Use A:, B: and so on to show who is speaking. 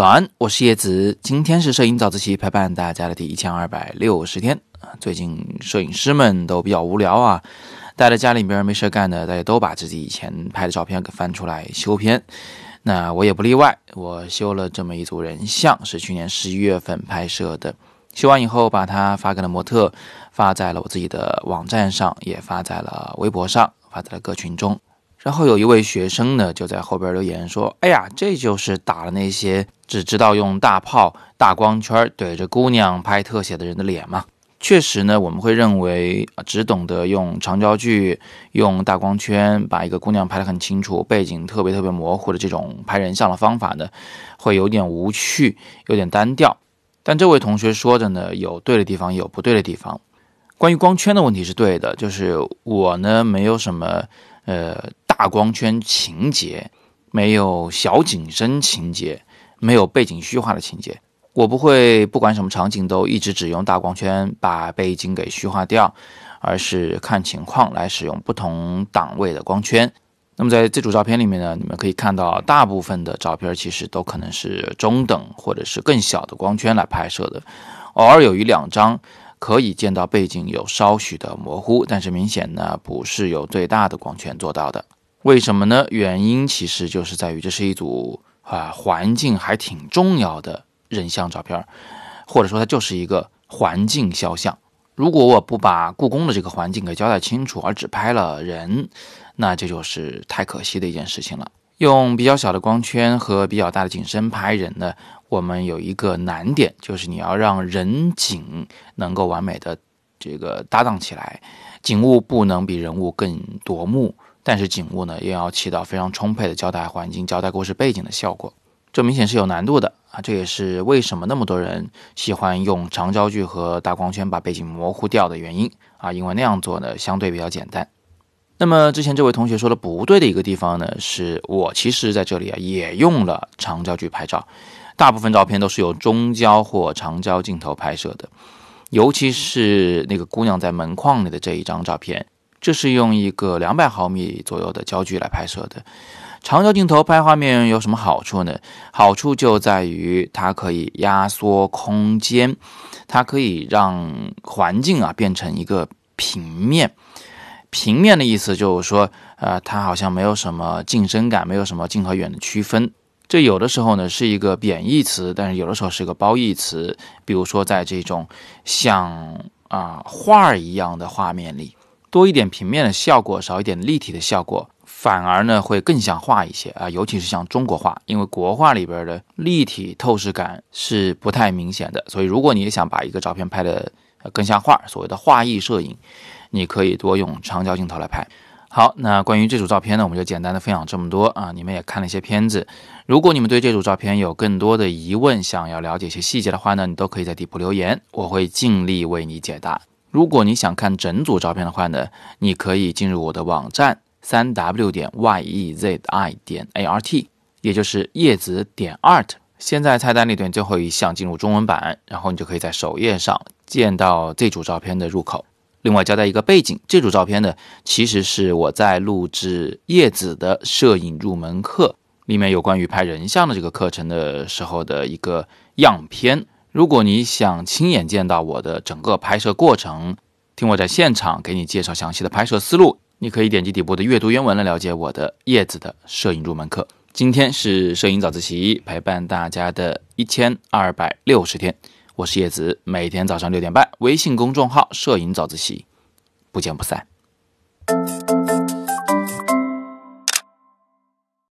A: 早安，我是叶子。今天是摄影早自习陪伴大家的第一千二百六十天啊。最近摄影师们都比较无聊啊，待在家里边没事干的，大家都把自己以前拍的照片给翻出来修片。那我也不例外，我修了这么一组人像，是去年十一月份拍摄的。修完以后，把它发给了模特，发在了我自己的网站上，也发在了微博上，发在了各群中。然后有一位学生呢，就在后边留言说：“哎呀，这就是打了那些只知道用大炮、大光圈怼着姑娘拍特写的人的脸吗？”确实呢，我们会认为只懂得用长焦距、用大光圈把一个姑娘拍得很清楚，背景特别特别模糊的这种拍人像的方法呢，会有点无趣，有点单调。但这位同学说的呢，有对的地方，有不对的地方。关于光圈的问题是对的，就是我呢没有什么呃。大光圈情节没有小景深情节，没有背景虚化的情节。我不会不管什么场景都一直只用大光圈把背景给虚化掉，而是看情况来使用不同档位的光圈。那么在这组照片里面呢，你们可以看到大部分的照片其实都可能是中等或者是更小的光圈来拍摄的，偶尔有一两张可以见到背景有稍许的模糊，但是明显呢不是由最大的光圈做到的。为什么呢？原因其实就是在于这是一组啊环境还挺重要的人像照片，或者说它就是一个环境肖像。如果我不把故宫的这个环境给交代清楚，而只拍了人，那这就是太可惜的一件事情了。用比较小的光圈和比较大的景深拍人呢，我们有一个难点，就是你要让人景能够完美的这个搭档起来，景物不能比人物更夺目。但是景物呢，又要起到非常充沛的交代环境、交代故事背景的效果，这明显是有难度的啊！这也是为什么那么多人喜欢用长焦距和大光圈把背景模糊掉的原因啊！因为那样做呢，相对比较简单。那么之前这位同学说的不对的一个地方呢，是我其实在这里啊也用了长焦距拍照，大部分照片都是由中焦或长焦镜头拍摄的，尤其是那个姑娘在门框里的这一张照片。这是用一个两百毫米左右的焦距来拍摄的。长焦镜头拍画面有什么好处呢？好处就在于它可以压缩空间，它可以让环境啊变成一个平面。平面的意思就是说，呃，它好像没有什么近深感，没有什么近和远的区分。这有的时候呢是一个贬义词，但是有的时候是一个褒义词。比如说在这种像啊画儿一样的画面里。多一点平面的效果，少一点立体的效果，反而呢会更像画一些啊，尤其是像中国画，因为国画里边的立体透视感是不太明显的，所以如果你想把一个照片拍的更像画，所谓的画意摄影，你可以多用长焦镜头来拍。好，那关于这组照片呢，我们就简单的分享这么多啊，你们也看了一些片子，如果你们对这组照片有更多的疑问，想要了解一些细节的话呢，你都可以在底部留言，我会尽力为你解答。如果你想看整组照片的话呢，你可以进入我的网站三 w 点 y e z i 点 a r t，也就是叶子点 art。现在菜单里边最后一项进入中文版，然后你就可以在首页上见到这组照片的入口。另外交代一个背景，这组照片呢，其实是我在录制叶子的摄影入门课里面有关于拍人像的这个课程的时候的一个样片。如果你想亲眼见到我的整个拍摄过程，听我在现场给你介绍详细的拍摄思路，你可以点击底部的阅读原文来了解我的叶子的摄影入门课。今天是摄影早自习陪伴大家的一千二百六十天，我是叶子，每天早上六点半，微信公众号“摄影早自习”，不见不散。